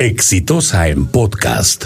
Exitosa en podcast.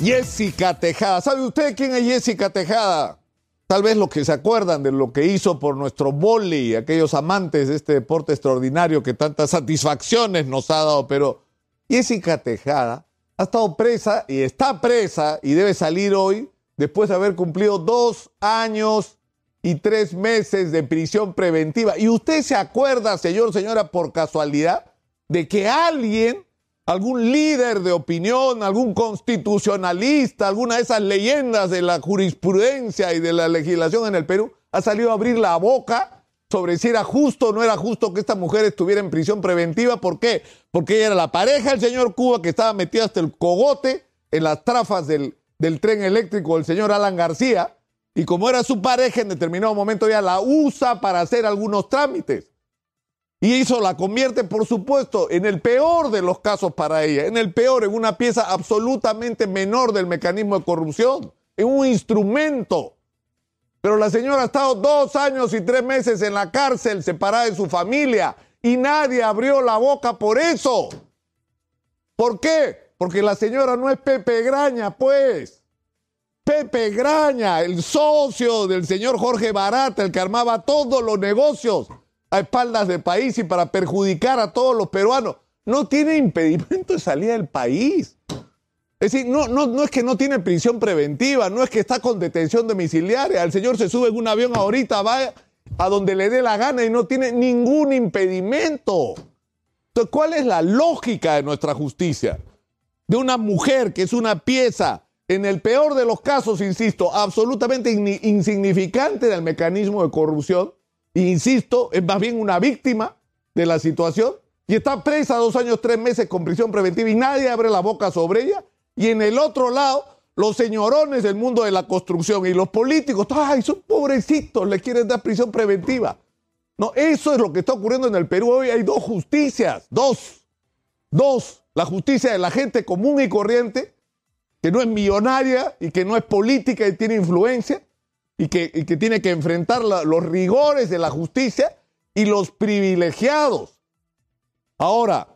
Jessica Tejada. ¿Sabe usted quién es Jessica Tejada? Tal vez los que se acuerdan de lo que hizo por nuestro boli, aquellos amantes de este deporte extraordinario que tantas satisfacciones nos ha dado, pero Jessica Tejada ha estado presa y está presa y debe salir hoy después de haber cumplido dos años y tres meses de prisión preventiva. ¿Y usted se acuerda, señor, señora, por casualidad, de que alguien, algún líder de opinión, algún constitucionalista, alguna de esas leyendas de la jurisprudencia y de la legislación en el Perú, ha salido a abrir la boca sobre si era justo o no era justo que esta mujer estuviera en prisión preventiva. ¿Por qué? Porque ella era la pareja del señor Cuba que estaba metido hasta el cogote en las trafas del, del tren eléctrico del señor Alan García. Y como era su pareja, en determinado momento ya la usa para hacer algunos trámites. Y eso la convierte, por supuesto, en el peor de los casos para ella, en el peor, en una pieza absolutamente menor del mecanismo de corrupción, en un instrumento. Pero la señora ha estado dos años y tres meses en la cárcel, separada de su familia, y nadie abrió la boca por eso. ¿Por qué? Porque la señora no es Pepe Graña, pues. Pepe Graña, el socio del señor Jorge Barata, el que armaba todos los negocios a espaldas del país y para perjudicar a todos los peruanos, no tiene impedimento de salir del país. Es decir, no, no, no es que no tiene prisión preventiva, no es que está con detención domiciliaria. El señor se sube en un avión ahorita, va a donde le dé la gana y no tiene ningún impedimento. Entonces, ¿cuál es la lógica de nuestra justicia? De una mujer que es una pieza, en el peor de los casos, insisto, absolutamente insignificante del mecanismo de corrupción, insisto, es más bien una víctima de la situación y está presa dos años, tres meses con prisión preventiva y nadie abre la boca sobre ella. Y en el otro lado, los señorones del mundo de la construcción y los políticos, ay, son pobrecitos, le quieren dar prisión preventiva. No, eso es lo que está ocurriendo en el Perú hoy. Hay dos justicias, dos, dos. La justicia de la gente común y corriente, que no es millonaria y que no es política y tiene influencia, y que, tiene que enfrentar los rigores de la justicia y los privilegiados. Ahora,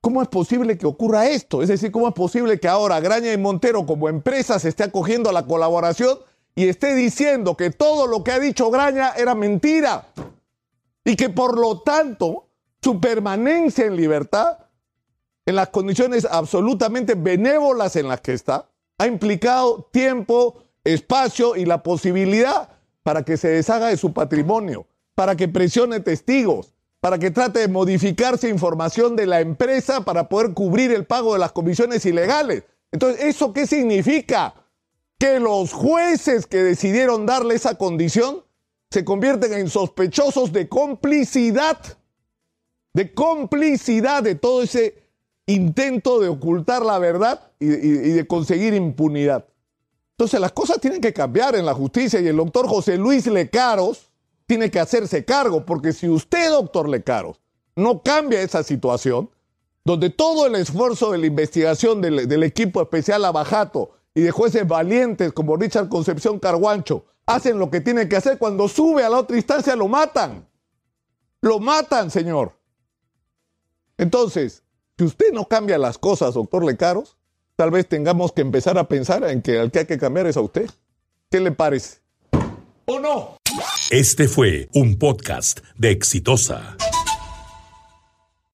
¿cómo es posible que ocurra esto? Es decir, ¿cómo es posible que ahora Graña y Montero como empresa se esté acogiendo a la colaboración y esté diciendo que todo lo que ha dicho Graña era mentira? Y que por lo tanto su permanencia en libertad, en las condiciones absolutamente benévolas en las que está, ha implicado tiempo, espacio y la posibilidad para que se deshaga de su patrimonio, para que presione testigos, para que trate de modificarse información de la empresa para poder cubrir el pago de las comisiones ilegales. Entonces, ¿eso qué significa? Que los jueces que decidieron darle esa condición se convierten en sospechosos de complicidad, de complicidad de todo ese intento de ocultar la verdad y, de conseguir impunidad. Entonces las cosas tienen que cambiar en la justicia y el doctor José Luis Lecaros tiene que hacerse cargo, porque si usted, doctor Lecaros, no cambia esa situación, donde todo el esfuerzo de la investigación del, equipo especial Abajato y de jueces valientes como Richard Concepción Carguancho hacen lo que tienen que hacer, cuando sube a la otra instancia lo matan. Lo matan, señor. Entonces, si usted no cambia las cosas, doctor Lecaros, tal vez tengamos que empezar a pensar en que al que hay que cambiar es a usted. ¿Qué le parece? ¿O no? Este fue un podcast de Exitosa.